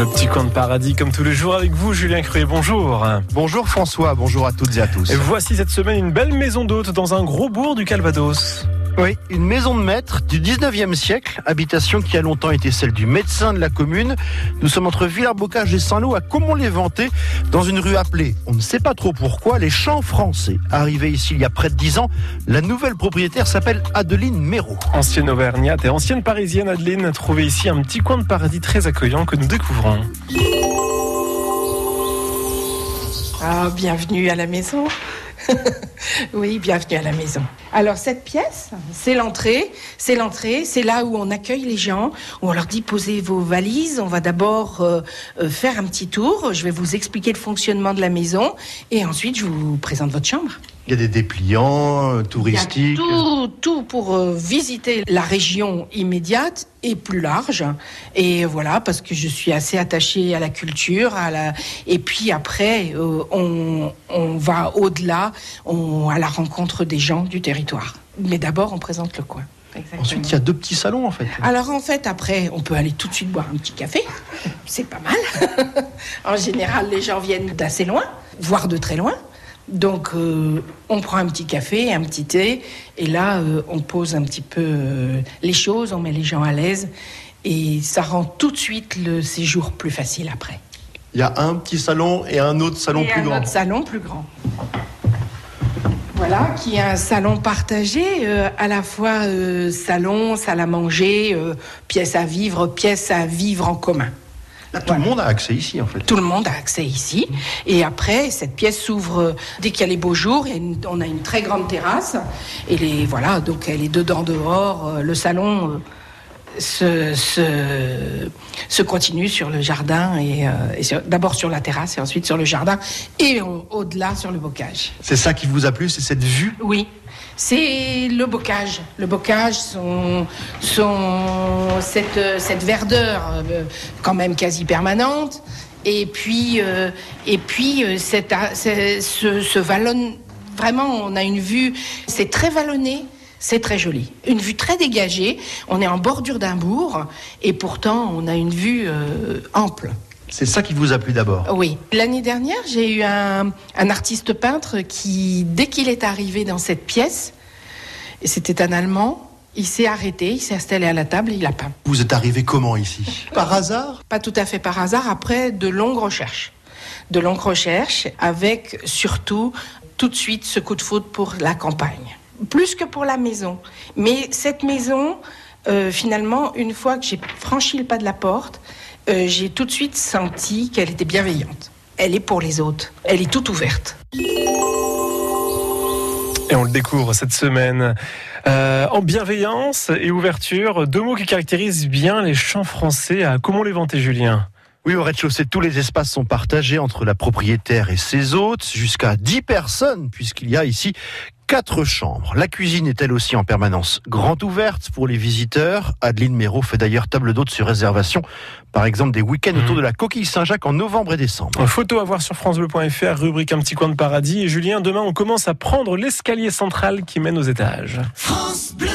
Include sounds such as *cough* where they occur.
Le petit coin de paradis, comme tous les jours avec vous, Julien Cruet, bonjour. Bonjour François, bonjour à toutes et à tous. Et voici cette semaine une belle maison d'hôte dans un gros bourg du Calvados. Oui, une maison de maître du 19e siècle, habitation qui a longtemps été celle du médecin de la commune. Nous sommes entre Villers-Bocage et Saint-Lô à Comont-les-Ventés, dans une rue appelée, on ne sait pas trop pourquoi, les Champs Français. Arrivée ici il y a près de 10 ans, la nouvelle propriétaire s'appelle Adeline Méraud. Ancienne auvergnate et ancienne parisienne, Adeline, trouvée ici un petit coin de paradis très accueillant que nous découvrons. Ah, bienvenue à la maison. *laughs* oui, bienvenue à la maison. Alors cette pièce, c'est l'entrée, c'est l'entrée, c'est là où on accueille les gens, où on leur dit posez vos valises, on va d'abord euh, euh, faire un petit tour, je vais vous expliquer le fonctionnement de la maison et ensuite je vous présente votre chambre. Il y a des dépliants euh, touristiques. Il y a tout, tout pour euh, visiter la région immédiate et plus large. Et voilà, parce que je suis assez attachée à la culture. À la... Et puis après, euh, on, on va au-delà, on- à la rencontre des gens du territoire. Mais d'abord, on présente le coin. Exactement. Ensuite, il y a deux petits salons en fait. Alors en fait, après, on peut aller tout de suite boire un petit café. C'est pas mal. *laughs* en général, les gens viennent d'assez loin, voire de très loin. Donc, euh, on prend un petit café, un petit thé, et là, euh, on pose un petit peu euh, les choses, on met les gens à l'aise, et ça rend tout de suite le séjour plus facile après. Il y a un petit salon et un autre salon et plus un grand. autre salon plus grand. Voilà, qui est un salon partagé, à la fois salon, salle à manger, pièce à vivre, pièce à vivre en commun. Là, tout le monde a accès ici en fait. Tout le monde a accès ici. Et après, cette pièce s'ouvre dès qu'il y a les beaux jours. On a une très grande terrasse. Et les, voilà, donc elle est dedans, dehors. Euh, Le salon euh, se, se, se continue sur le jardin. et, euh, et D'abord sur la terrasse et ensuite sur le jardin. Et au- au-delà sur le bocage. C'est ça qui vous a plu, c'est cette vue? Oui, c'est le bocage. Le bocage, son, son, cette, cette verdeur euh, quand même quasi permanente. Et puis, euh, et puis cette, ce, ce vallon, vraiment, on a une vue, c'est très vallonné. C'est très joli. Une vue très dégagée. On est en bordure d'un bourg et pourtant on a une vue euh, ample. C'est ça qui vous a plu d'abord? Oui. L'année dernière, j'ai eu un, un artiste peintre qui, dès qu'il est arrivé dans cette pièce, et c'était un Allemand, il s'est arrêté, il s'est installé à la table et il a peint. Vous êtes arrivé comment ici? Par hasard? Pas tout à fait par hasard, après de longues recherches. De longues recherches, avec surtout tout de suite ce coup de foudre pour la campagne. Plus que pour la maison. Mais cette maison, euh, finalement, une fois que j'ai franchi le pas de la porte, euh, j'ai tout de suite senti qu'elle était bienveillante. Elle est pour les autres. Elle est toute ouverte. Et on le découvre cette semaine. Euh, en bienveillance et ouverture, deux mots qui caractérisent bien les chants français à Comont-les-Ventés, Julien? Oui, au rez-de-chaussée, tous les espaces sont partagés entre la propriétaire et ses hôtes, jusqu'à 10 personnes, puisqu'il y a ici quatre chambres. La cuisine est elle aussi en permanence grande ouverte pour les visiteurs. Adeline Méraud fait d'ailleurs table d'hôtes sur réservation, par exemple des week-ends Mhm. autour de la coquille Saint-Jacques en novembre et décembre. Photo à voir sur francebleu.fr, rubrique Un petit coin de paradis. Et Julien, demain, on commence à prendre l'escalier central qui mène aux étages. France Bleu.